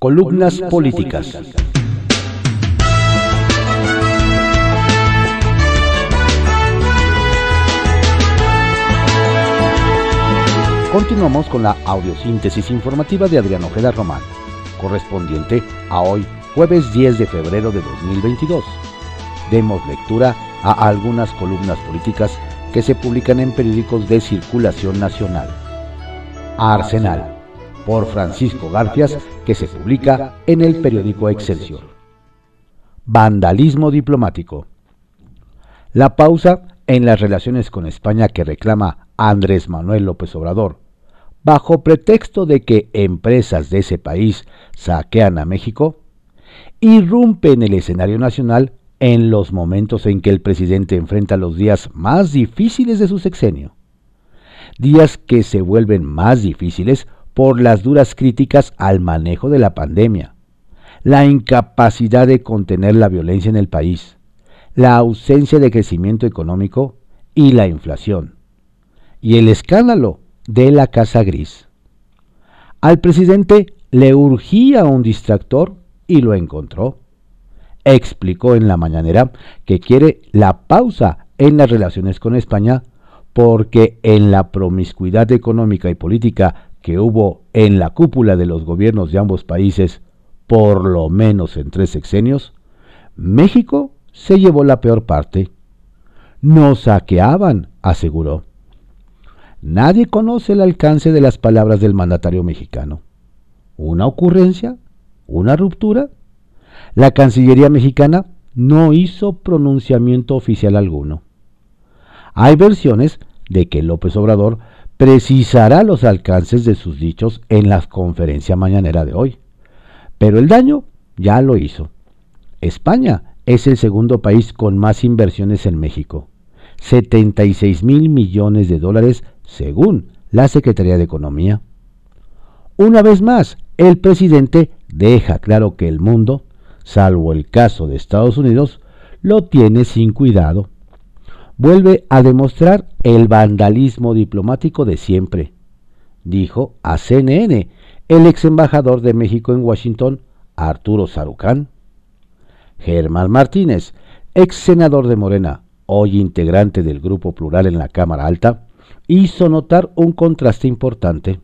Columnas políticas. Continuamos con la audiosíntesis informativa de Adrián Ojeda Román, correspondiente a hoy, jueves 10 de febrero de 2022. Demos lectura a algunas columnas políticas que se publican en periódicos de circulación nacional. Arsenal, por Francisco Garfias, que se publica en el periódico Excelsior. Vandalismo diplomático. La pausa en las relaciones con España que reclama Andrés Manuel López Obrador, bajo pretexto de que empresas de ese país saquean a México, irrumpe en el escenario nacional en los momentos en que el presidente enfrenta los días más difíciles de su sexenio. Días que se vuelven más difíciles por las duras críticas al manejo de la pandemia, la incapacidad de contener la violencia en el país, la ausencia de crecimiento económico y la inflación, y el escándalo de la Casa Gris. Al presidente le urgía un distractor y lo encontró explicó en la mañanera que quiere la pausa en las relaciones con España porque en la promiscuidad económica y política que hubo en la cúpula de los gobiernos de ambos países, por lo menos en tres sexenios, México se llevó la peor parte. Nos saqueaban, aseguró. Nadie conoce el alcance de las palabras del mandatario mexicano. ¿Una ocurrencia? ¿Una ruptura? La Cancillería mexicana no hizo pronunciamiento oficial alguno. Hay versiones de que López Obrador precisará los alcances de sus dichos en la conferencia mañanera de hoy. Pero el daño ya lo hizo. España es el segundo país con más inversiones en México. 76 mil millones de dólares según la Secretaría de Economía. Una vez más, el presidente deja claro que el mundo salvo el caso de Estados Unidos, lo tiene sin cuidado. Vuelve a demostrar el vandalismo diplomático de siempre, dijo a CNN el ex embajador de México en Washington, Arturo Sarucán. Germán Martínez, ex senador de Morena, hoy integrante del Grupo Plural en la Cámara Alta, hizo notar un contraste importante.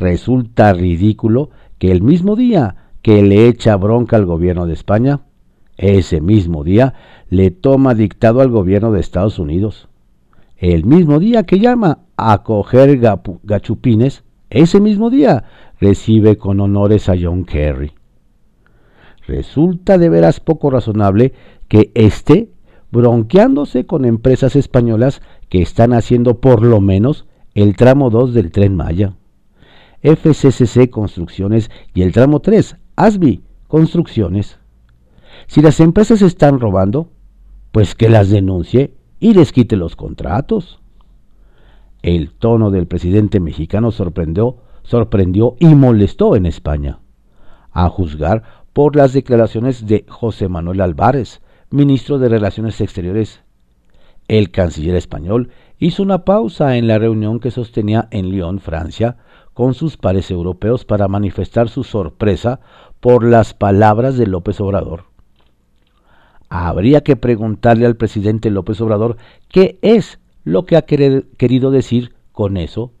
Resulta ridículo que el mismo día que le echa bronca al gobierno de España, ese mismo día le toma dictado al gobierno de Estados Unidos. El mismo día que llama a coger gachupines, ese mismo día recibe con honores a John Kerry. Resulta de veras poco razonable que esté bronqueándose con empresas españolas que están haciendo por lo menos el tramo 2 del tren Maya. FCCC Construcciones y el tramo 3 ASBI, construcciones. Si las empresas están robando, pues que las denuncie y les quite los contratos. El tono del presidente mexicano sorprendió, sorprendió y molestó en España, a juzgar por las declaraciones de José Manuel Álvarez, ministro de Relaciones Exteriores. El canciller español hizo una pausa en la reunión que sostenía en Lyon, Francia, con sus pares europeos para manifestar su sorpresa por las palabras de López Obrador. Habría que preguntarle al presidente López Obrador qué es lo que ha querido decir con eso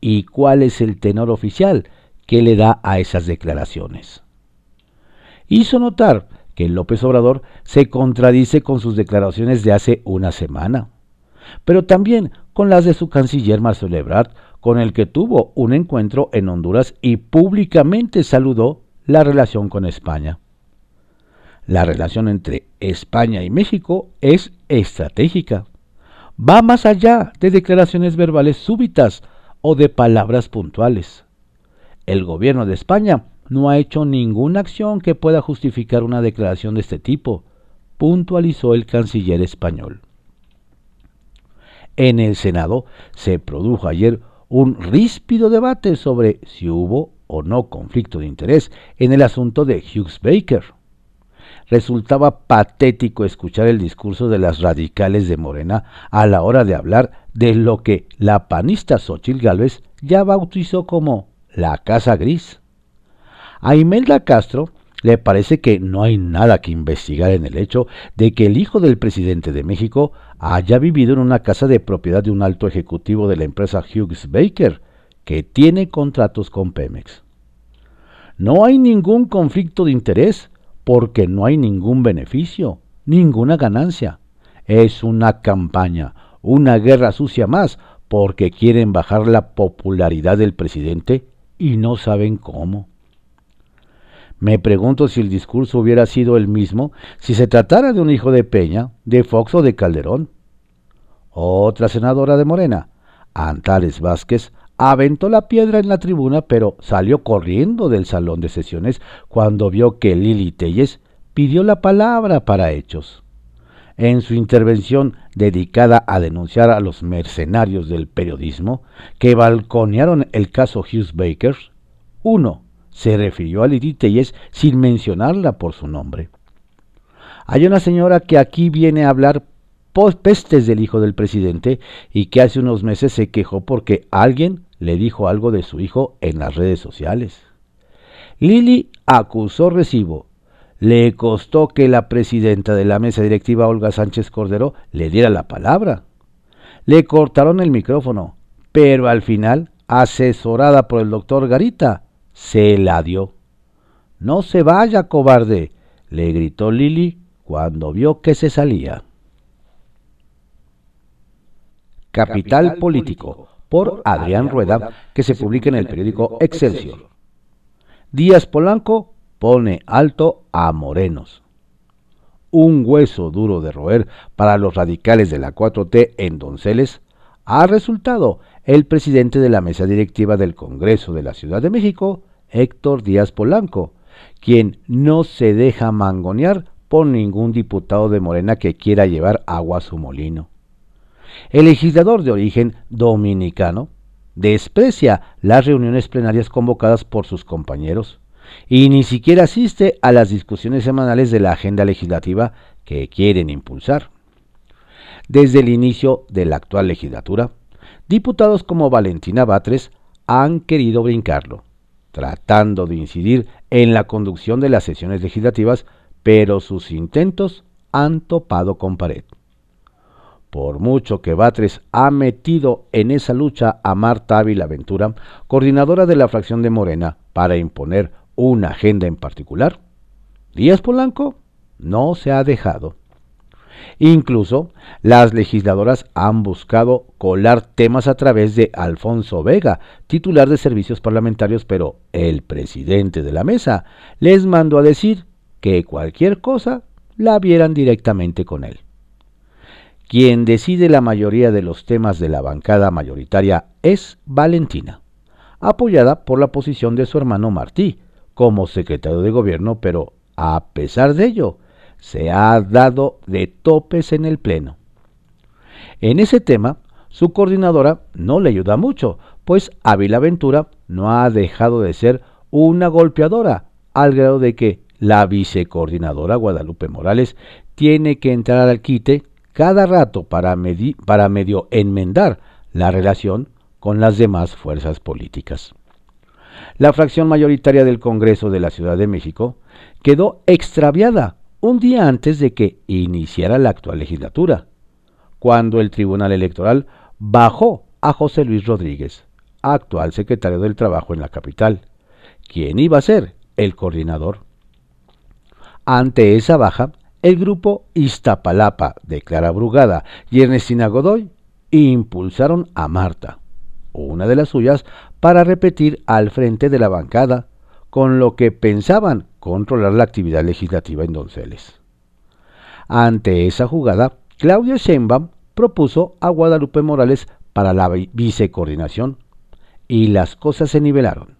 y cuál es el tenor oficial que le da a esas declaraciones. Hizo notar que López Obrador se contradice con sus declaraciones de hace una semana, pero también con las de su canciller Marcelo Ebrard con el que tuvo un encuentro en Honduras y públicamente saludó la relación con España. La relación entre España y México es estratégica. Va más allá de declaraciones verbales súbitas o de palabras puntuales. El gobierno de España no ha hecho ninguna acción que pueda justificar una declaración de este tipo, puntualizó el canciller español. En el Senado se produjo ayer un ríspido debate sobre si hubo o no conflicto de interés en el asunto de Hughes Baker. Resultaba patético escuchar el discurso de las radicales de Morena a la hora de hablar de lo que la panista Xochitl Gálvez ya bautizó como la Casa Gris. A Imelda Castro le parece que no hay nada que investigar en el hecho de que el hijo del presidente de México haya vivido en una casa de propiedad de un alto ejecutivo de la empresa Hughes Baker, que tiene contratos con Pemex. No hay ningún conflicto de interés porque no hay ningún beneficio, ninguna ganancia. Es una campaña, una guerra sucia más, porque quieren bajar la popularidad del presidente y no saben cómo. Me pregunto si el discurso hubiera sido el mismo si se tratara de un hijo de Peña, de Fox o de Calderón. Otra senadora de Morena, Antares Vázquez, aventó la piedra en la tribuna, pero salió corriendo del salón de sesiones cuando vio que Lili Telles pidió la palabra para hechos. En su intervención dedicada a denunciar a los mercenarios del periodismo que balconearon el caso Hughes Baker, uno se refirió a Lili Telles sin mencionarla por su nombre. Hay una señora que aquí viene a hablar pestes del hijo del presidente y que hace unos meses se quejó porque alguien le dijo algo de su hijo en las redes sociales. Lili acusó recibo. Le costó que la presidenta de la mesa directiva, Olga Sánchez Cordero, le diera la palabra. Le cortaron el micrófono, pero al final, asesorada por el doctor Garita, se la dio. No se vaya, cobarde, le gritó Lili cuando vio que se salía. Capital Político por Adrián Rueda, que se publica en el periódico Excelsior. Díaz Polanco pone alto a Morenos. Un hueso duro de roer para los radicales de la 4T en Donceles ha resultado el presidente de la mesa directiva del Congreso de la Ciudad de México, Héctor Díaz Polanco, quien no se deja mangonear por ningún diputado de Morena que quiera llevar agua a su molino. El legislador de origen dominicano desprecia las reuniones plenarias convocadas por sus compañeros y ni siquiera asiste a las discusiones semanales de la agenda legislativa que quieren impulsar. Desde el inicio de la actual legislatura, diputados como Valentina Batres han querido brincarlo, tratando de incidir en la conducción de las sesiones legislativas, pero sus intentos han topado con pared. Por mucho que Batres ha metido en esa lucha a Marta Ávila Ventura, coordinadora de la fracción de Morena, para imponer una agenda en particular, Díaz Polanco no se ha dejado. Incluso las legisladoras han buscado colar temas a través de Alfonso Vega, titular de servicios parlamentarios, pero el presidente de la mesa les mandó a decir que cualquier cosa la vieran directamente con él. Quien decide la mayoría de los temas de la bancada mayoritaria es Valentina, apoyada por la posición de su hermano Martí como secretario de gobierno, pero a pesar de ello, se ha dado de topes en el Pleno. En ese tema, su coordinadora no le ayuda mucho, pues Ávila Ventura no ha dejado de ser una golpeadora, al grado de que la vicecoordinadora Guadalupe Morales tiene que entrar al quite cada rato para, para medio enmendar la relación con las demás fuerzas políticas. La fracción mayoritaria del Congreso de la Ciudad de México quedó extraviada un día antes de que iniciara la actual legislatura, cuando el Tribunal Electoral bajó a José Luis Rodríguez, actual secretario del Trabajo en la capital, quien iba a ser el coordinador. Ante esa baja, el grupo Iztapalapa de Clara Brugada y Ernestina Godoy impulsaron a Marta, una de las suyas, para repetir al frente de la bancada, con lo que pensaban controlar la actividad legislativa en Donceles. Ante esa jugada, Claudia Sheinbaum propuso a Guadalupe Morales para la vicecoordinación y las cosas se nivelaron.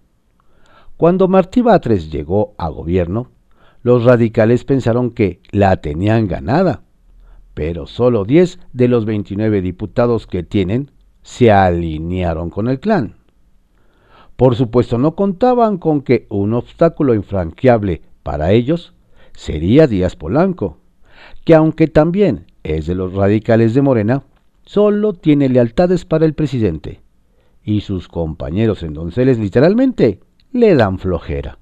Cuando Martí Batres llegó a gobierno, los radicales pensaron que la tenían ganada, pero solo 10 de los 29 diputados que tienen se alinearon con el clan. Por supuesto, no contaban con que un obstáculo infranqueable para ellos sería Díaz Polanco, que aunque también es de los radicales de Morena, solo tiene lealtades para el presidente, y sus compañeros en Donceles literalmente le dan flojera.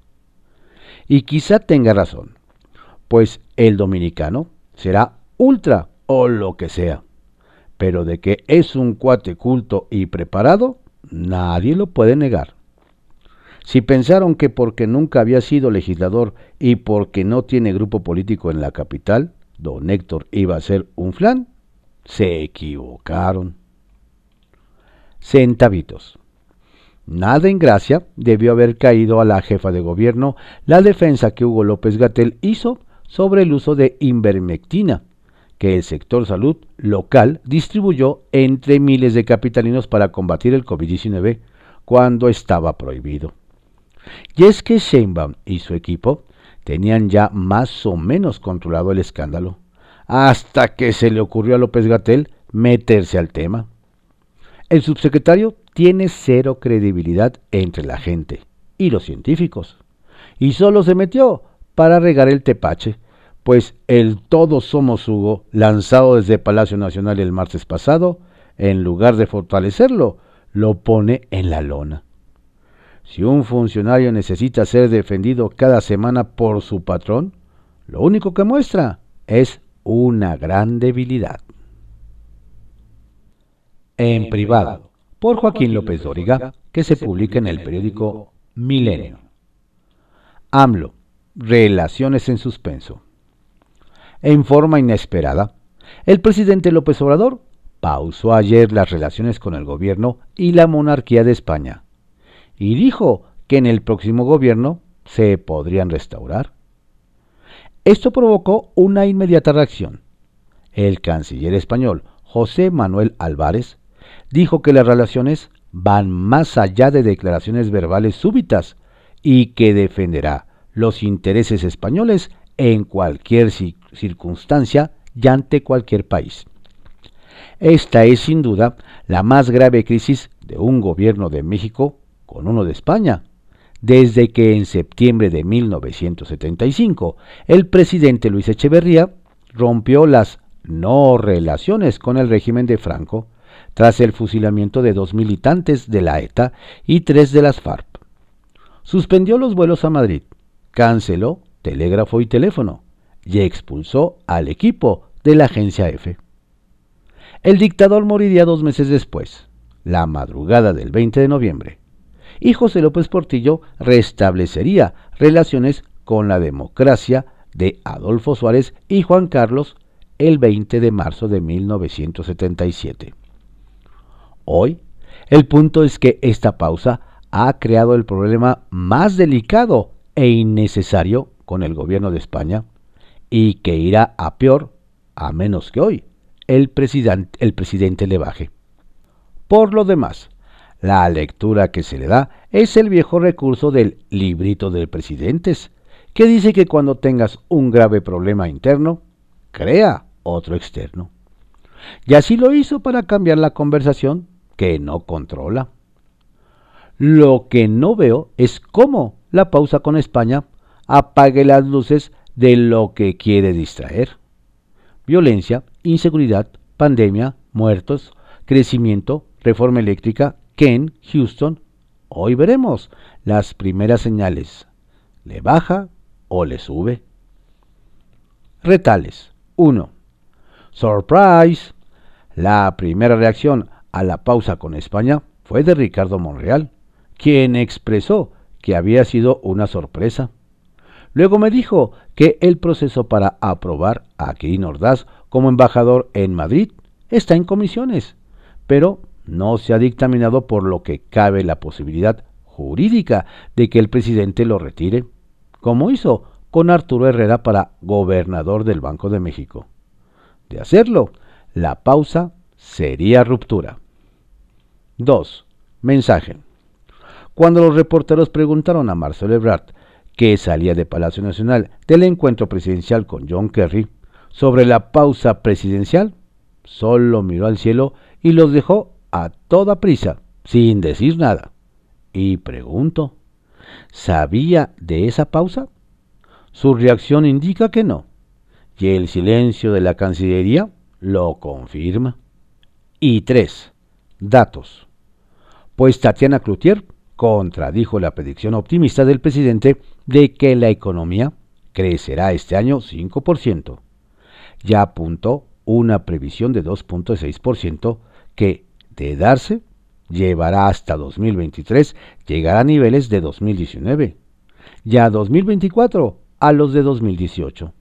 Y quizá tenga razón, pues el dominicano será ultra o lo que sea. Pero de que es un cuate culto y preparado, nadie lo puede negar. Si pensaron que porque nunca había sido legislador y porque no tiene grupo político en la capital, don Héctor iba a ser un flan, se equivocaron. Centavitos. Nada en gracia debió haber caído a la jefa de gobierno la defensa que Hugo López Gatel hizo sobre el uso de invermectina, que el sector salud local distribuyó entre miles de capitalinos para combatir el COVID-19 cuando estaba prohibido. Y es que Sheinbaum y su equipo tenían ya más o menos controlado el escándalo, hasta que se le ocurrió a López Gatel meterse al tema. El subsecretario tiene cero credibilidad entre la gente y los científicos, y solo se metió para regar el tepache, pues el Todos somos Hugo, lanzado desde Palacio Nacional el martes pasado, en lugar de fortalecerlo, lo pone en la lona. Si un funcionario necesita ser defendido cada semana por su patrón, lo único que muestra es una gran debilidad. En privado, por Joaquín López Dóriga, que se publica en el periódico Milenio. AMLO, relaciones en suspenso. En forma inesperada, el presidente López Obrador pausó ayer las relaciones con el gobierno y la monarquía de España y dijo que en el próximo gobierno se podrían restaurar. Esto provocó una inmediata reacción. El canciller español José Manuel Álvarez dijo que las relaciones van más allá de declaraciones verbales súbitas y que defenderá los intereses españoles en cualquier circunstancia y ante cualquier país. Esta es sin duda la más grave crisis de un gobierno de México con uno de España, desde que en septiembre de 1975 el presidente Luis Echeverría rompió las no relaciones con el régimen de Franco tras el fusilamiento de dos militantes de la ETA y tres de las FARC. Suspendió los vuelos a Madrid, canceló telégrafo y teléfono y expulsó al equipo de la agencia F. El dictador moriría dos meses después, la madrugada del 20 de noviembre y José López Portillo restablecería relaciones con la democracia de Adolfo Suárez y Juan Carlos el 20 de marzo de 1977. Hoy, el punto es que esta pausa ha creado el problema más delicado e innecesario con el gobierno de España y que irá a peor a menos que hoy el, presidente, le baje. Por lo demás, la lectura que se le da es el viejo recurso del librito del presidentes, que dice que cuando tengas un grave problema interno, crea otro externo. Y así lo hizo para cambiar la conversación que no controla. Lo que no veo es cómo la pausa con España apague las luces de lo que quiere distraer. Violencia, inseguridad, pandemia, muertos, crecimiento, reforma eléctrica, Ken, Houston, hoy veremos las primeras señales. ¿Le baja o le sube? Retales. 1. Surprise. La primera reacción a la pausa con España fue de Ricardo Monreal, quien expresó que había sido una sorpresa. Luego me dijo que el proceso para aprobar a Kirin Ordaz como embajador en Madrid está en comisiones, pero no se ha dictaminado por lo que cabe la posibilidad jurídica de que el presidente lo retire, como hizo con Arturo Herrera para gobernador del Banco de México. De hacerlo, la pausa sería ruptura. 2. Mensaje. Cuando los reporteros preguntaron a Marcelo Ebrard, que salía de Palacio Nacional del encuentro presidencial con John Kerry, sobre la pausa presidencial, solo miró al cielo y los dejó a toda prisa, sin decir nada. Y pregunto, ¿sabía de esa pausa? Su reacción indica que no, y el silencio de la Cancillería lo confirma. Y tres, datos. Pues Tatiana Cloutier contradijo la predicción optimista del presidente de que la economía crecerá este año 5%. Ya apuntó una previsión de 2.6% que, de darse, llevará hasta 2023 llegar a niveles de 2019. Ya 2024 a los de 2018.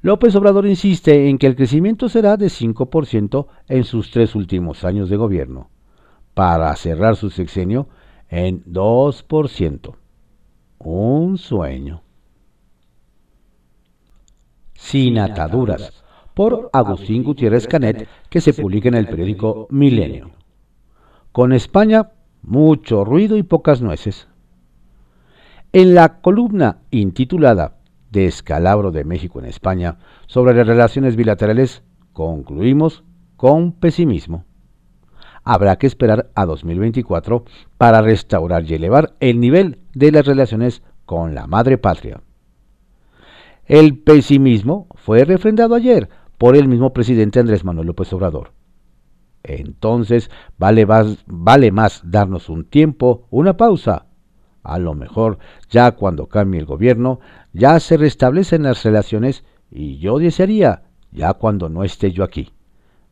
López Obrador insiste en que el crecimiento será de 5% en sus tres últimos años de gobierno, para cerrar su sexenio en 2%. Un sueño. Sin ataduras, por Agustín Gutiérrez Canet, que se publica en el periódico Milenio. Con España, mucho ruido y pocas nueces. En la columna intitulada Descalabro de México en España sobre las relaciones bilaterales, concluimos con pesimismo. Habrá que esperar a 2024 para restaurar y elevar el nivel de las relaciones con la madre patria. El pesimismo fue refrendado ayer por el mismo presidente Andrés Manuel López Obrador. Entonces, vale más, vale más darnos un tiempo, una pausa, a lo mejor, ya cuando cambie el gobierno, ya se restablecen las relaciones y yo desearía, ya cuando no esté yo aquí,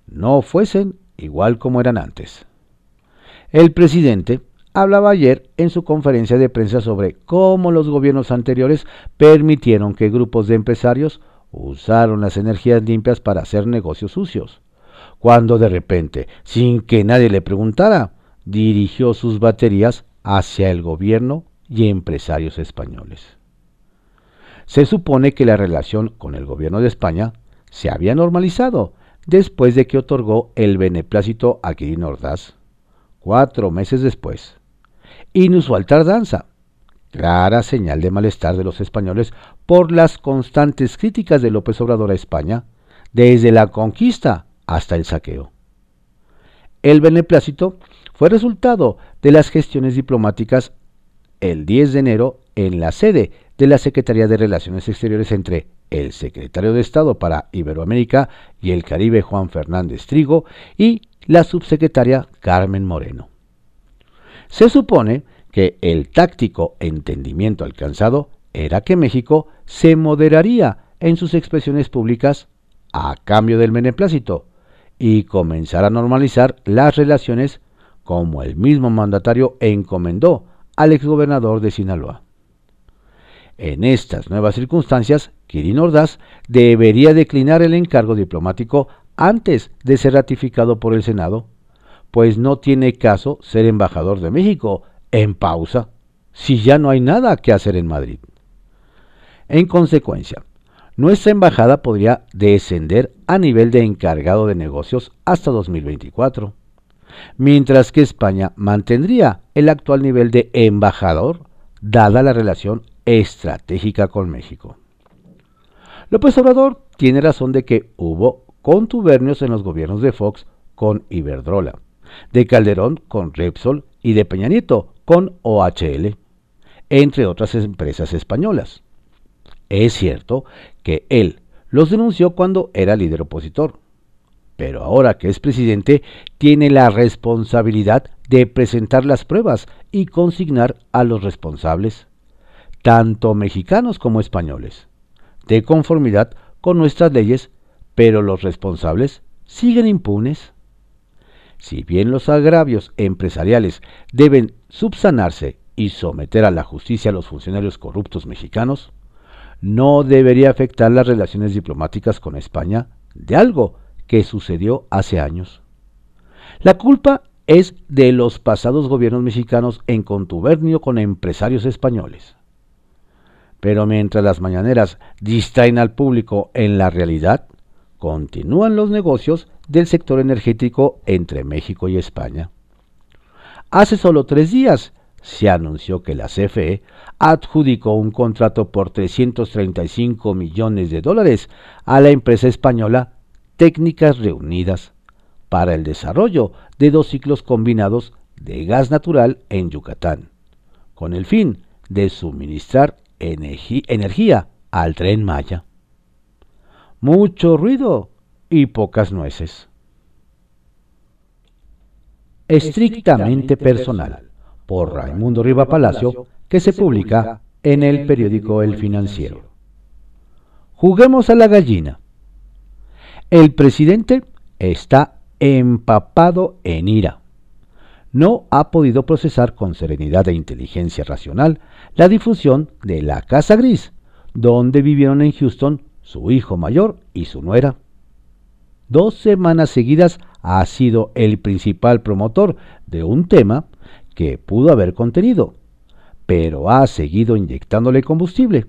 no fuesen igual como eran antes. El presidente hablaba ayer en su conferencia de prensa sobre cómo los gobiernos anteriores permitieron que grupos de empresarios usaron las energías limpias para hacer negocios sucios, cuando de repente, sin que nadie le preguntara, dirigió sus baterías hacia el gobierno y empresarios españoles. Se supone que la relación con el gobierno de España se había normalizado después de que otorgó el beneplácito a Quirino Ordaz, cuatro meses después. Inusual tardanza, clara señal de malestar de los españoles por las constantes críticas de López Obrador a España, desde la conquista hasta el saqueo. El beneplácito fue resultado de las gestiones diplomáticas el 10 de enero en la sede de la Secretaría de Relaciones Exteriores entre el secretario de Estado para Iberoamérica y el Caribe Juan Fernández Trigo y la subsecretaria Carmen Moreno. Se supone que el táctico entendimiento alcanzado era que México se moderaría en sus expresiones públicas a cambio del beneplácito y comenzar a normalizar las relaciones como el mismo mandatario encomendó al exgobernador de Sinaloa. En estas nuevas circunstancias, Kirin Ordaz debería declinar el encargo diplomático antes de ser ratificado por el Senado, pues no tiene caso ser embajador de México en pausa si ya no hay nada que hacer en Madrid. En consecuencia, nuestra embajada podría descender a nivel de encargado de negocios hasta 2024 mientras que España mantendría el actual nivel de embajador, dada la relación estratégica con México. López Obrador tiene razón de que hubo contubernios en los gobiernos de Fox con Iberdrola, de Calderón con Repsol y de Peña Nieto con OHL, entre otras empresas españolas. Es cierto que él los denunció cuando era líder opositor, pero ahora que es presidente, tiene la responsabilidad de presentar las pruebas y consignar a los responsables, tanto mexicanos como españoles, de conformidad con nuestras leyes, pero los responsables siguen impunes. Si bien los agravios empresariales deben subsanarse y someter a la justicia a los funcionarios corruptos mexicanos, no debería afectar las relaciones diplomáticas con España de algo que sucedió hace años. La culpa es de los pasados gobiernos mexicanos en contubernio con empresarios españoles. Pero mientras las mañaneras distraen al público en la realidad, continúan los negocios del sector energético entre México y España. Hace solo tres días se anunció que la CFE adjudicó un contrato por 335 millones de dólares a la empresa española técnicas reunidas para el desarrollo de dos ciclos combinados de gas natural en Yucatán, con el fin de suministrar energía al tren Maya. Mucho ruido y pocas nueces. Estrictamente personal, por Raimundo Riva Palacio que se publica en el periódico El Financiero. Juguemos a la gallina. El presidente está empapado en ira. No ha podido procesar con serenidad e inteligencia racional la difusión de la Casa Gris, donde vivieron en Houston su hijo mayor y su nuera. Dos semanas seguidas ha sido el principal promotor de un tema que pudo haber contenido, pero ha seguido inyectándole combustible.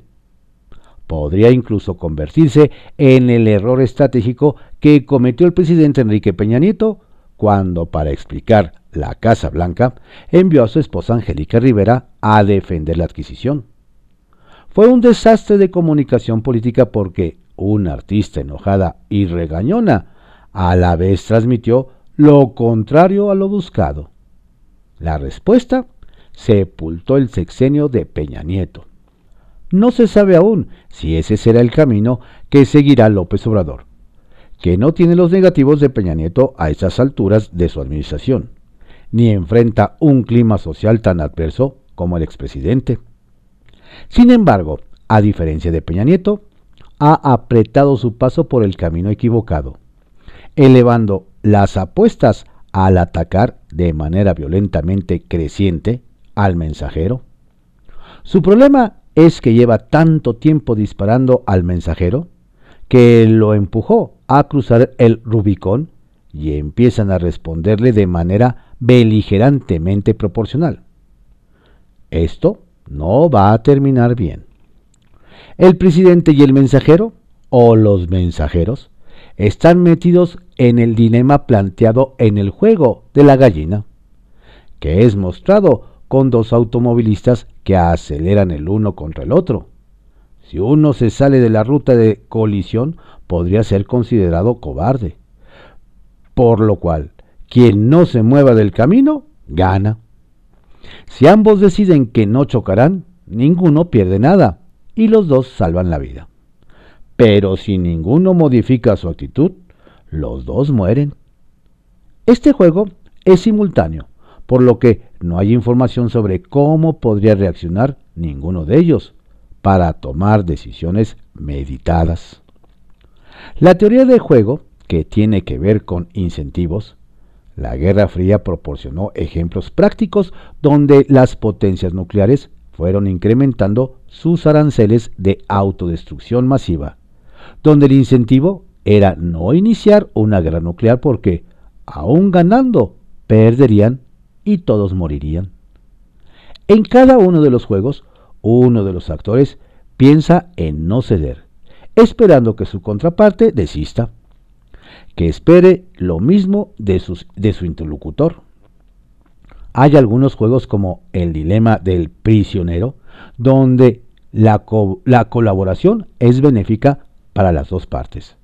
Podría incluso convertirse en el error estratégico que cometió el presidente Enrique Peña Nieto cuando, para explicar la Casa Blanca, envió a su esposa Angélica Rivera a defender la adquisición. Fue un desastre de comunicación política porque una artista enojada y regañona a la vez transmitió lo contrario a lo buscado. La respuesta sepultó el sexenio de Peña Nieto. No se sabe aún si ese será el camino que seguirá López Obrador, que no tiene los negativos de Peña Nieto a estas alturas de su administración, ni enfrenta un clima social tan adverso como el expresidente. Sin embargo, a diferencia de Peña Nieto, ha apretado su paso por el camino equivocado, elevando las apuestas al atacar de manera violentamente creciente al mensajero. Su problema es que lleva tanto tiempo disparando al mensajero que lo empujó a cruzar el Rubicón y empiezan a responderle de manera beligerantemente proporcional. Esto no va a terminar bien. El presidente y el mensajero, o los mensajeros, están metidos en el dilema planteado en el juego de la gallina, que es mostrado con dos automovilistas que aceleran el uno contra el otro. Si uno se sale de la ruta de colisión, podría ser considerado cobarde. Por lo cual, quien no se mueva del camino, gana. Si ambos deciden que no chocarán, ninguno pierde nada y los dos salvan la vida. Pero si ninguno modifica su actitud, los dos mueren. Este juego es simultáneo, por lo que no hay información sobre cómo podría reaccionar ninguno de ellos para tomar decisiones meditadas. La teoría de juego, que tiene que ver con incentivos, la Guerra Fría proporcionó ejemplos prácticos donde las potencias nucleares fueron incrementando sus aranceles de autodestrucción masiva, donde el incentivo era no iniciar una guerra nuclear porque, aún ganando, perderían y todos morirían. En cada uno de los juegos, uno de los actores piensa en no ceder, esperando que su contraparte desista, que espere lo mismo de, de su interlocutor. Hay algunos juegos como el dilema del prisionero, donde la, la colaboración es benéfica para las dos partes.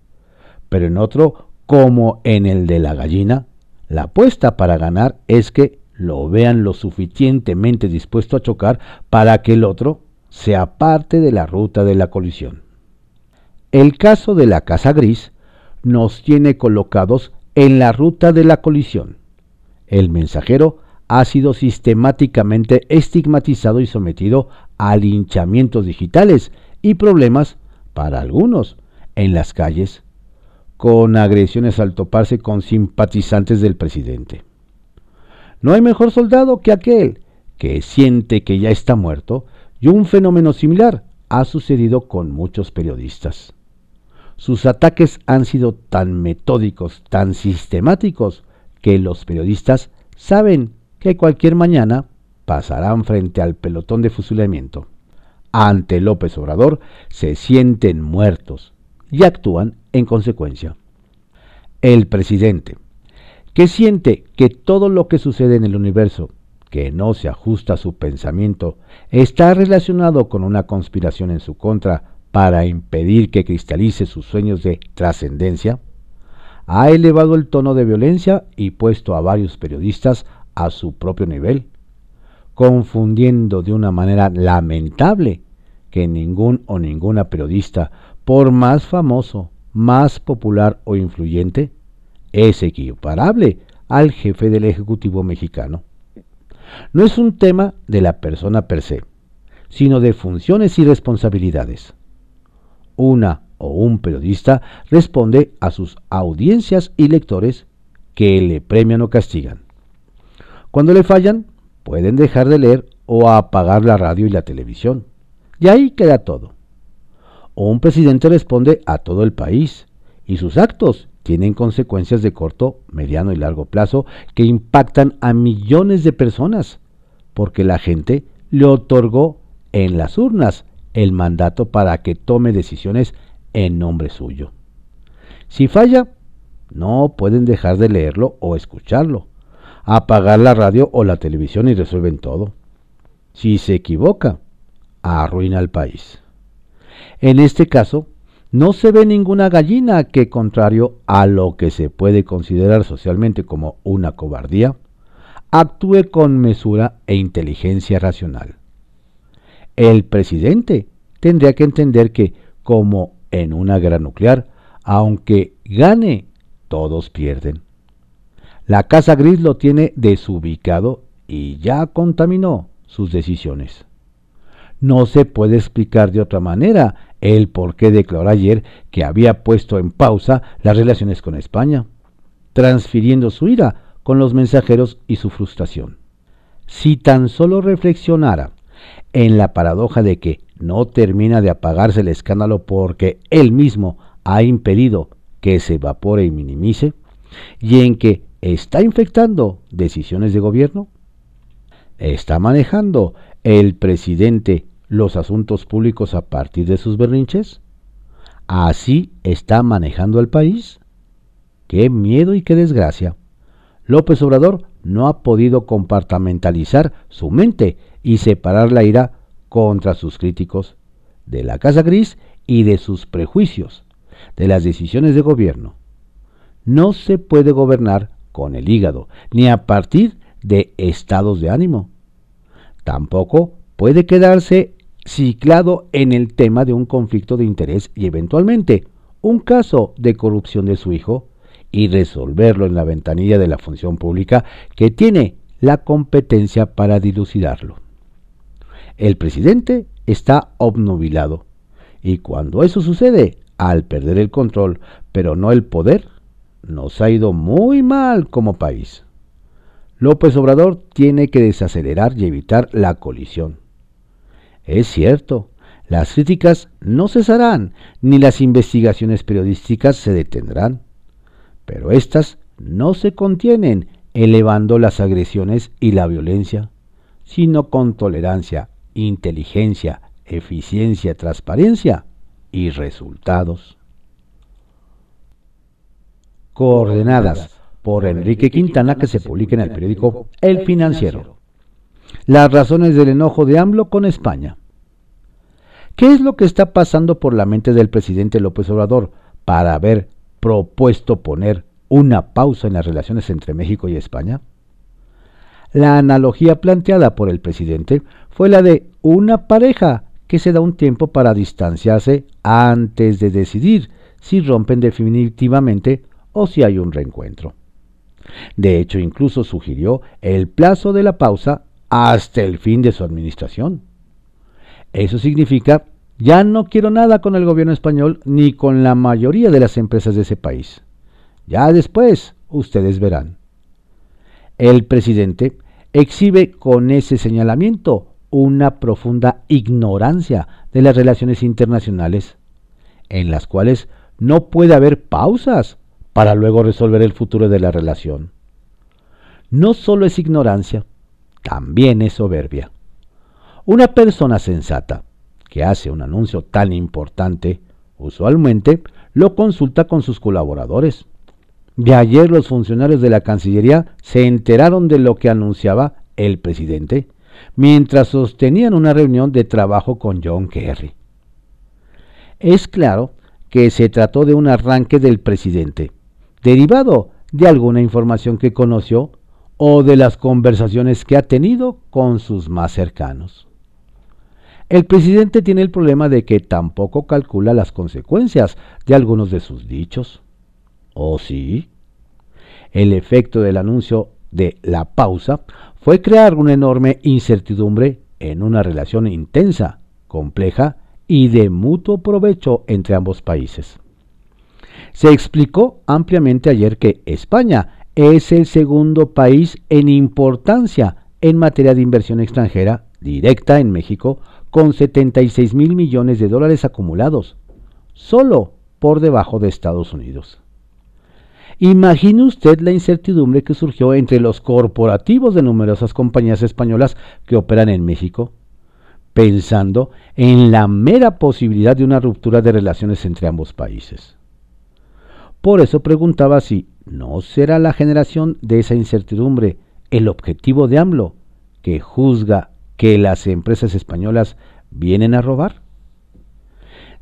Pero en otro, como en el de la gallina, la apuesta para ganar es que lo vean lo suficientemente dispuesto a chocar para que el otro sea parte de la ruta de la colisión. El caso de la Casa Gris nos tiene colocados en la ruta de la colisión. El mensajero ha sido sistemáticamente estigmatizado y sometido a linchamientos digitales y problemas, para algunos, en las calles, con agresiones al toparse con simpatizantes del presidente. No hay mejor soldado que aquel que siente que ya está muerto y un fenómeno similar ha sucedido con muchos periodistas. Sus ataques han sido tan metódicos, tan sistemáticos, que los periodistas saben que cualquier mañana pasarán frente al pelotón de fusilamiento. Ante López Obrador se sienten muertos y actúan en consecuencia. El presidente, que siente que todo lo que sucede en el universo, que no se ajusta a su pensamiento, está relacionado con una conspiración en su contra para impedir que cristalice sus sueños de trascendencia, ha elevado el tono de violencia y puesto a varios periodistas a su propio nivel, confundiendo de una manera lamentable que ningún o ninguna periodista, por más famoso, más popular o influyente, es equiparable al jefe del Ejecutivo mexicano. No es un tema de la persona per se, sino de funciones y responsabilidades. Una o un periodista responde a sus audiencias y lectores que le premian o castigan. Cuando le fallan, pueden dejar de leer o apagar la radio y la televisión. Y ahí queda todo. Un presidente responde a todo el país y sus actos tienen consecuencias de corto, mediano y largo plazo que impactan a millones de personas, porque la gente le otorgó en las urnas el mandato para que tome decisiones en nombre suyo. Si falla, no pueden dejar de leerlo o escucharlo, apagar la radio o la televisión y resuelven todo. Si se equivoca, arruina al país. En este caso, no se ve ninguna gallina que, contrario a lo que se puede considerar socialmente como una cobardía, actúe con mesura e inteligencia racional. El presidente tendría que entender que, como en una guerra nuclear, aunque gane, todos pierden. La Casa Gris lo tiene desubicado y ya contaminó sus decisiones. No se puede explicar de otra manera el por qué declaró ayer que había puesto en pausa las relaciones con España, transfiriendo su ira con los mensajeros y su frustración. Si tan solo reflexionara en la paradoja de que no termina de apagarse el escándalo porque él mismo ha impedido que se evapore y minimice, y en que está infectando decisiones de gobierno, está manejando el presidente los asuntos públicos a partir de sus berrinches, así está manejando el país. Qué miedo y qué desgracia. López Obrador no ha podido compartamentalizar su mente y separar la ira contra sus críticos de la Casa Gris y de sus prejuicios, de las decisiones de gobierno. No se puede gobernar con el hígado, ni a partir de estados de ánimo. Tampoco puede quedarse ciclado en el tema de un conflicto de interés y eventualmente un caso de corrupción de su hijo y resolverlo en la ventanilla de la función pública que tiene la competencia para dilucidarlo. El presidente está obnubilado y cuando eso sucede, al perder el control, pero no el poder, nos ha ido muy mal como país. López Obrador tiene que desacelerar y evitar la colisión. Es cierto, las críticas no cesarán, ni las investigaciones periodísticas se detendrán pero éstas no se contienen elevando las agresiones y la violencia, sino con tolerancia, inteligencia, eficiencia, transparencia y resultados. Coordenadas por Enrique Quintana que se publica en el periódico El Financiero. Las razones del enojo de AMLO con España. ¿Qué es lo que está pasando por la mente del presidente López Obrador para haber propuesto poner una pausa en las relaciones entre México y España? La analogía planteada por el presidente fue la de una pareja que se da un tiempo para distanciarse antes de decidir si rompen definitivamente o si hay un reencuentro. De hecho, incluso sugirió el plazo de la pausa hasta el fin de su administración. Eso significa ya no quiero nada con el gobierno español ni con la mayoría de las empresas de ese país. Ya después ustedes verán. El presidente exhibe con ese señalamiento una profunda ignorancia de las relaciones internacionales, en las cuales no puede haber pausas para luego resolver el futuro de la relación. No solo es ignorancia, también es soberbia. Una persona sensata que hace un anuncio tan importante, usualmente lo consulta con sus colaboradores. Y ayer los funcionarios de la Cancillería se enteraron de lo que anunciaba el presidente, mientras sostenían una reunión de trabajo con John Kerry. Es claro que se trató de un arranque del presidente, derivado de alguna información que conoció o de las conversaciones que ha tenido con sus más cercanos. El presidente tiene el problema de que tampoco calcula las consecuencias de algunos de sus dichos. ¿O sí? El efecto del anuncio de la pausa fue crear una enorme incertidumbre en una relación intensa, compleja y de mutuo provecho entre ambos países. Se explicó ampliamente ayer que España es el segundo país en importancia en materia de inversión extranjera directa en México con 76 mil millones de dólares acumulados, solo por debajo de Estados Unidos. Imagine usted la incertidumbre que surgió entre los corporativos de numerosas compañías españolas que operan en México, pensando en la mera posibilidad de una ruptura de relaciones entre ambos países. Por eso preguntaba si no será la generación de esa incertidumbre el objetivo de AMLO, que juzga que las empresas españolas vienen a robar.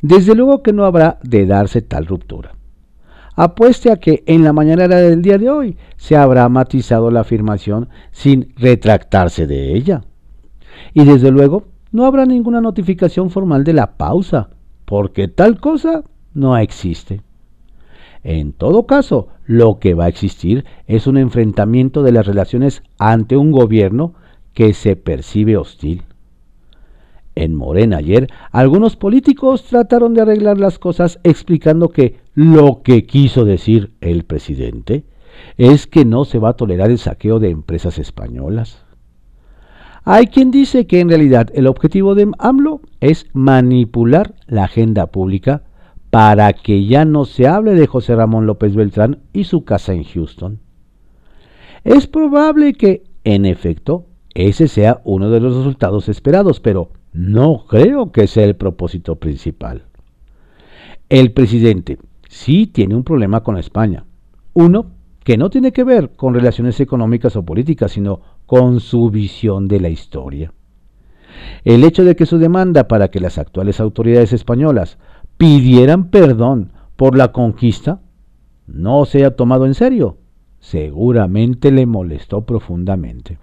Desde luego que no habrá de darse tal ruptura. Apueste a que en la mañanera del día de hoy se habrá matizado la afirmación sin retractarse de ella. Y desde luego no habrá ninguna notificación formal de la pausa, porque tal cosa no existe. En todo caso, lo que va a existir es un enfrentamiento de las relaciones ante un gobierno que se percibe hostil. En Morena ayer, algunos políticos trataron de arreglar las cosas explicando que lo que quiso decir el presidente es que no se va a tolerar el saqueo de empresas españolas. Hay quien dice que en realidad el objetivo de AMLO es manipular la agenda pública para que ya no se hable de José Ramón López Beltrán y su casa en Houston. Es probable que, en efecto, ese sea uno de los resultados esperados, pero no creo que sea el propósito principal. El presidente sí tiene un problema con España. Uno que no tiene que ver con relaciones económicas o políticas, sino con su visión de la historia. El hecho de que su demanda para que las actuales autoridades españolas pidieran perdón por la conquista no se ha tomado en serio, seguramente le molestó profundamente.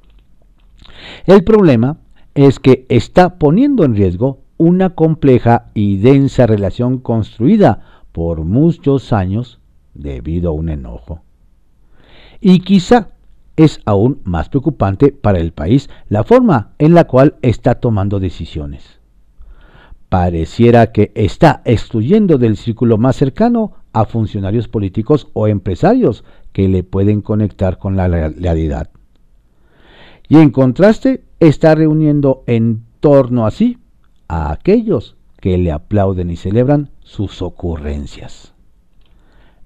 El problema es que está poniendo en riesgo una compleja y densa relación construida por muchos años debido a un enojo. Y quizá es aún más preocupante para el país la forma en la cual está tomando decisiones. Pareciera que está excluyendo del círculo más cercano a funcionarios políticos o empresarios que le pueden conectar con la realidad. Y en contraste, está reuniendo en torno a sí a aquellos que le aplauden y celebran sus ocurrencias.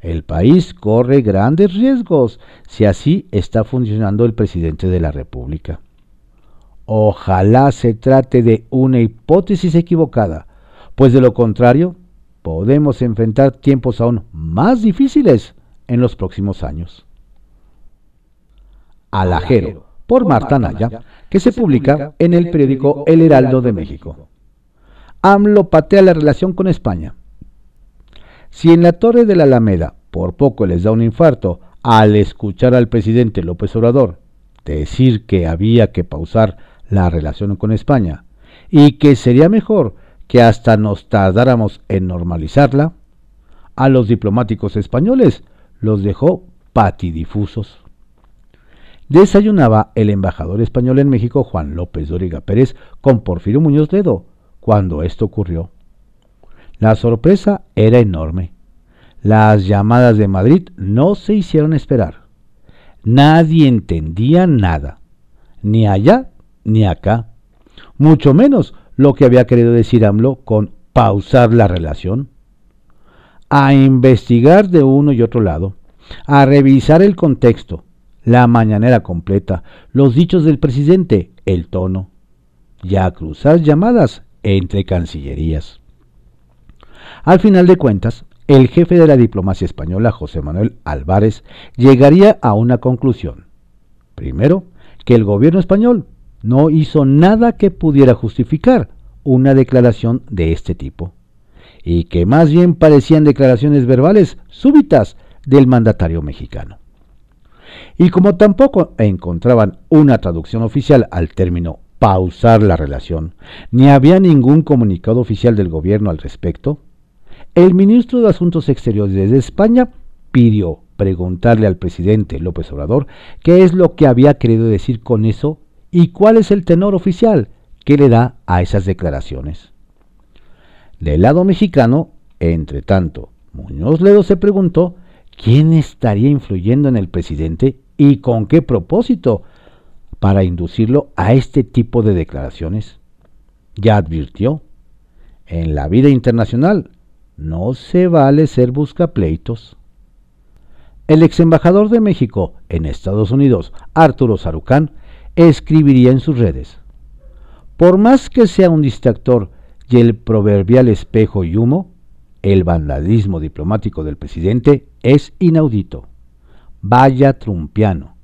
El país corre grandes riesgos si así está funcionando el presidente de la República. Ojalá se trate de una hipótesis equivocada, pues de lo contrario podemos enfrentar tiempos aún más difíciles en los próximos años. Alajero por Marta Naya, que se publica en el periódico El Heraldo de México. AMLO patea la relación con España. Si en la Torre de la Alameda por poco les da un infarto al escuchar al presidente López Obrador decir que había que pausar la relación con España y que sería mejor que hasta nos tardáramos en normalizarla, a los diplomáticos españoles los dejó patidifusos desayunaba el embajador español en México, Juan López Dóriga Pérez, con Porfirio Muñoz Ledo, cuando esto ocurrió. La sorpresa era enorme. Las llamadas de Madrid no se hicieron esperar. Nadie entendía nada, ni allá ni acá, mucho menos lo que había querido decir AMLO con pausar la relación. A investigar de uno y otro lado, a revisar el contexto, la mañanera completa, los dichos del presidente, el tono, ya cruzar llamadas entre cancillerías. Al final de cuentas, el jefe de la diplomacia española, José Manuel Álvarez, llegaría a una conclusión. Primero, que el gobierno español no hizo nada que pudiera justificar una declaración de este tipo, y que más bien parecían declaraciones verbales súbitas del mandatario mexicano. Y como tampoco encontraban una traducción oficial al término pausar la relación, ni había ningún comunicado oficial del gobierno al respecto, el ministro de Asuntos Exteriores de España pidió preguntarle al presidente López Obrador qué es lo que había querido decir con eso y cuál es el tenor oficial que le da a esas declaraciones. Del lado mexicano, entre tanto, Muñoz Ledo se preguntó quién estaría influyendo en el presidente y con qué propósito para inducirlo a este tipo de declaraciones. Ya advirtió, en la vida internacional no se vale ser buscapleitos. El ex embajador de México en Estados Unidos, Arturo Sarucán, escribiría en sus redes, por más que sea un distractor y el proverbial espejo y humo, el vandalismo diplomático del presidente es inaudito. Vaya trumpiano.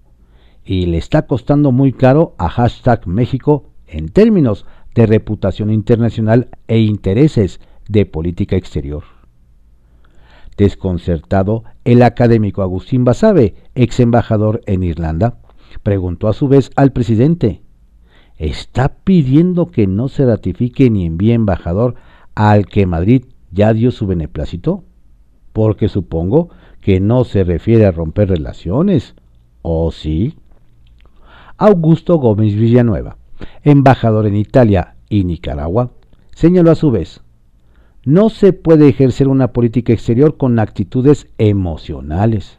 Y le está costando muy caro a hashtag México en términos de reputación internacional e intereses de política exterior. Desconcertado, el académico Agustín Basabe, ex embajador en Irlanda, preguntó a su vez al presidente, ¿está pidiendo que no se ratifique ni envíe embajador al que Madrid ya dio su beneplácito? Porque supongo que no se refiere a romper relaciones, ¿o sí? Augusto Gómez Villanueva, embajador en Italia y Nicaragua, señaló a su vez, no se puede ejercer una política exterior con actitudes emocionales.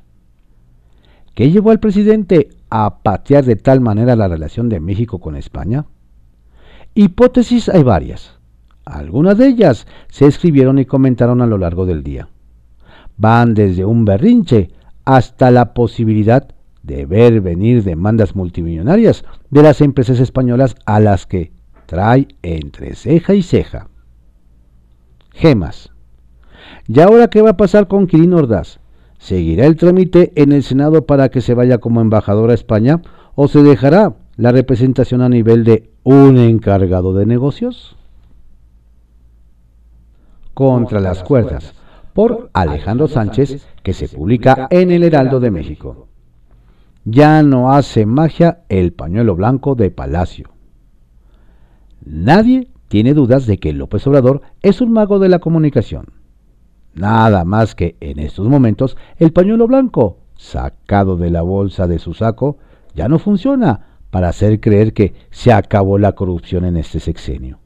¿Qué llevó al presidente a patear de tal manera la relación de México con España? Hipótesis hay varias. Algunas de ellas se escribieron y comentaron a lo largo del día. Van desde un berrinche hasta la posibilidad de ver venir demandas multimillonarias de las empresas españolas a las que trae entre ceja y ceja. Gemas. ¿Y ahora qué va a pasar con Quirino Ordaz? ¿Seguirá el trámite en el Senado para que se vaya como embajador a España o se dejará la representación a nivel de un encargado de negocios? Contra las cuerdas, por Alejandro Sánchez, que se publica en el Heraldo de México. Ya no hace magia el pañuelo blanco de Palacio. Nadie tiene dudas de que López Obrador es un mago de la comunicación. Nada más que en estos momentos el pañuelo blanco, sacado de la bolsa de su saco, ya no funciona para hacer creer que se acabó la corrupción en este sexenio.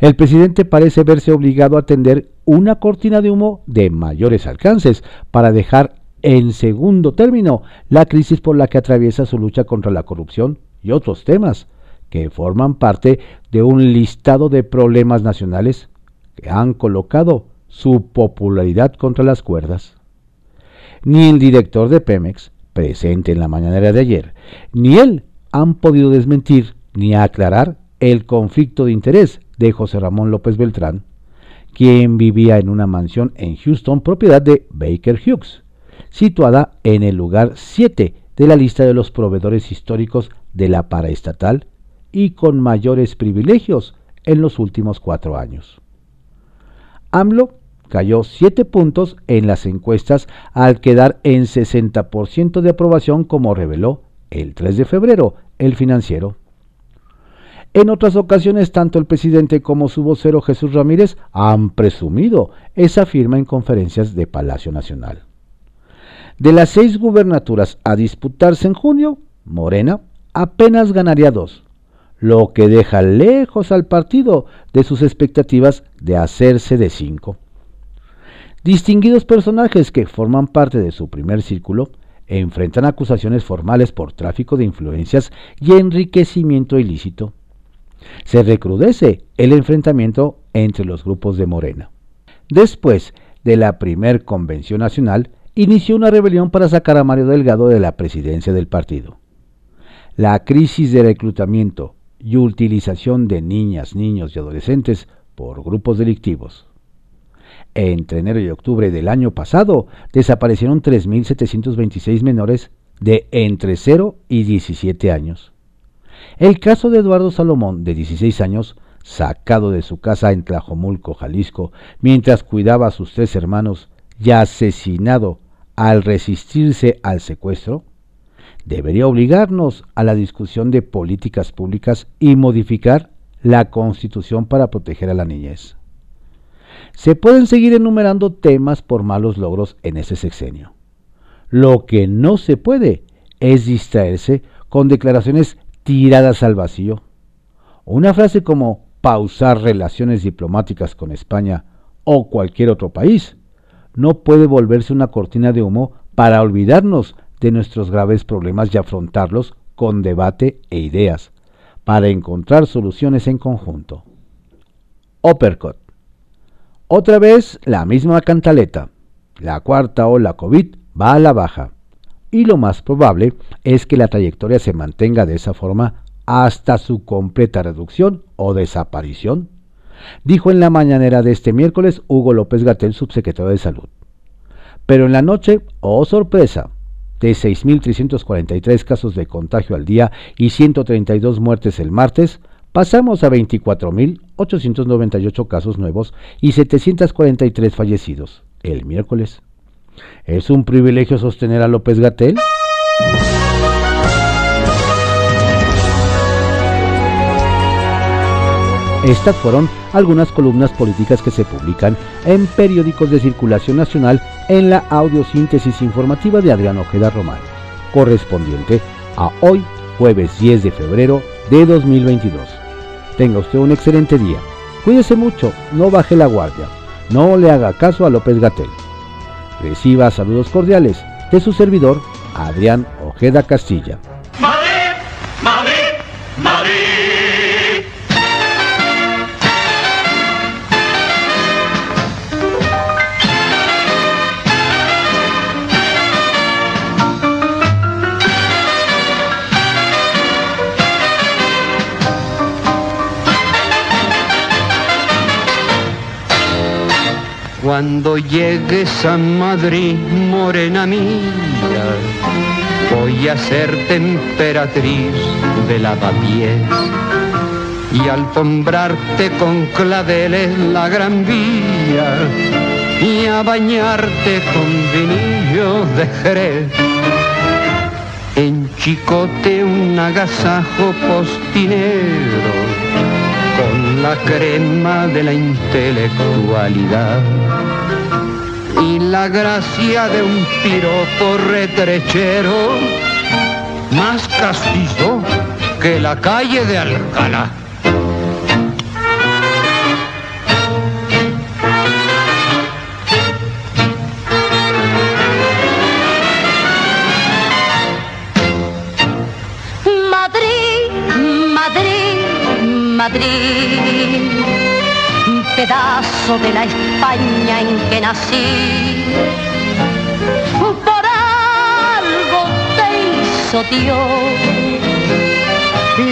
El presidente parece verse obligado a tender una cortina de humo de mayores alcances para dejar en segundo término la crisis por la que atraviesa su lucha contra la corrupción y otros temas que forman parte de un listado de problemas nacionales que han colocado su popularidad contra las cuerdas. Ni el director de Pemex, presente en la mañanera de ayer, ni él han podido desmentir ni aclarar el conflicto de interés de José Ramón López Beltrán, quien vivía en una mansión en Houston propiedad de Baker Hughes, situada en el lugar 7 de la lista de los proveedores históricos de la paraestatal y con mayores privilegios en los últimos cuatro años. AMLO cayó 7 puntos en las encuestas al quedar en 60% de aprobación como reveló el 3 de febrero el financiero. En otras ocasiones, tanto el presidente como su vocero Jesús Ramírez han presumido esa firma en conferencias de Palacio Nacional. De las seis gubernaturas a disputarse en junio, Morena apenas ganaría dos, lo que deja lejos al partido de sus expectativas de hacerse de cinco. Distinguidos personajes que forman parte de su primer círculo enfrentan acusaciones formales por tráfico de influencias y enriquecimiento ilícito. Se recrudece el enfrentamiento entre los grupos de Morena. Después de la primer convención nacional, inició una rebelión para sacar a Mario Delgado de la presidencia del partido. La crisis de reclutamiento y utilización de niñas, niños y adolescentes por grupos delictivos. Entre enero y octubre del año pasado desaparecieron 3.726 menores de entre 0 y 17 años. El caso de Eduardo Salomón, de 16 años, sacado de su casa en Tlajomulco, Jalisco, mientras cuidaba a sus tres hermanos y asesinado al resistirse al secuestro, debería obligarnos a la discusión de políticas públicas y modificar la Constitución para proteger a la niñez. Se pueden seguir enumerando temas por malos logros en ese sexenio. Lo que no se puede es distraerse con declaraciones tiradas al vacío. Una frase como pausar relaciones diplomáticas con España o cualquier otro país no puede volverse una cortina de humo para olvidarnos de nuestros graves problemas y afrontarlos con debate e ideas, para encontrar soluciones en conjunto. Uppercut. Otra vez la misma cantaleta. La cuarta ola COVID va a la baja. Y lo más probable es que la trayectoria se mantenga de esa forma hasta su completa reducción o desaparición, dijo en la mañanera de este miércoles Hugo López Gatel, subsecretario de Salud. Pero en la noche, oh sorpresa, de 6.343 casos de contagio al día y 132 muertes el martes, pasamos a 24.898 casos nuevos y 743 fallecidos el miércoles. ¿Es un privilegio sostener a López Gatel? Estas fueron algunas columnas políticas que se publican en periódicos de circulación nacional en la audiosíntesis informativa de Adrián Ojeda Román, correspondiente a hoy, jueves 10 de febrero de 2022. Tenga usted un excelente día. Cuídese mucho, no baje la guardia, no le haga caso a López Gatel. Reciba saludos cordiales de su servidor, Adrián Ojeda Castilla. Cuando llegues a Madrid, morena mía, voy a ser temperatriz de lavapiés y alfombrarte con claveles la gran vía y a bañarte con vinillo de jerez. En chicote un agasajo postinero la crema de la intelectualidad y la gracia de un piropo retrechero más castizo que la calle de Alcalá. Madrid, pedazo de la España en que nací. Por algo te hizo Dios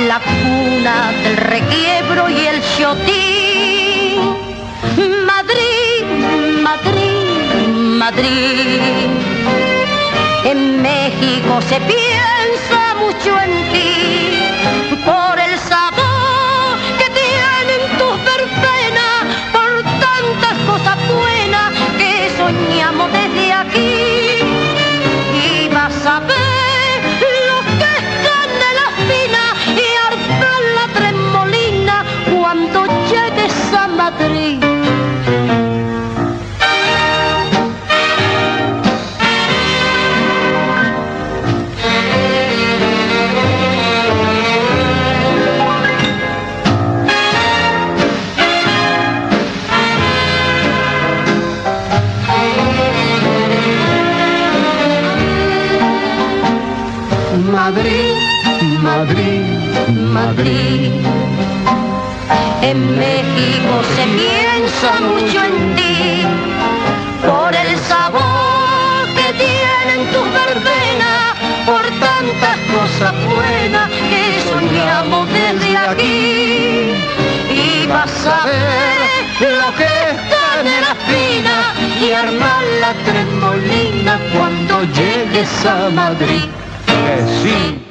la cuna del requiebro y el chotín. Madrid, Madrid, Madrid. En México se piensa mucho en ti Madrid. En México se piensa mucho en ti por el sabor que tienen tus verbenas, por tantas cosas buenas que soñamos desde aquí. Y vas a ver lo que está en la fina y armar la tremolina cuando llegues a Madrid. sí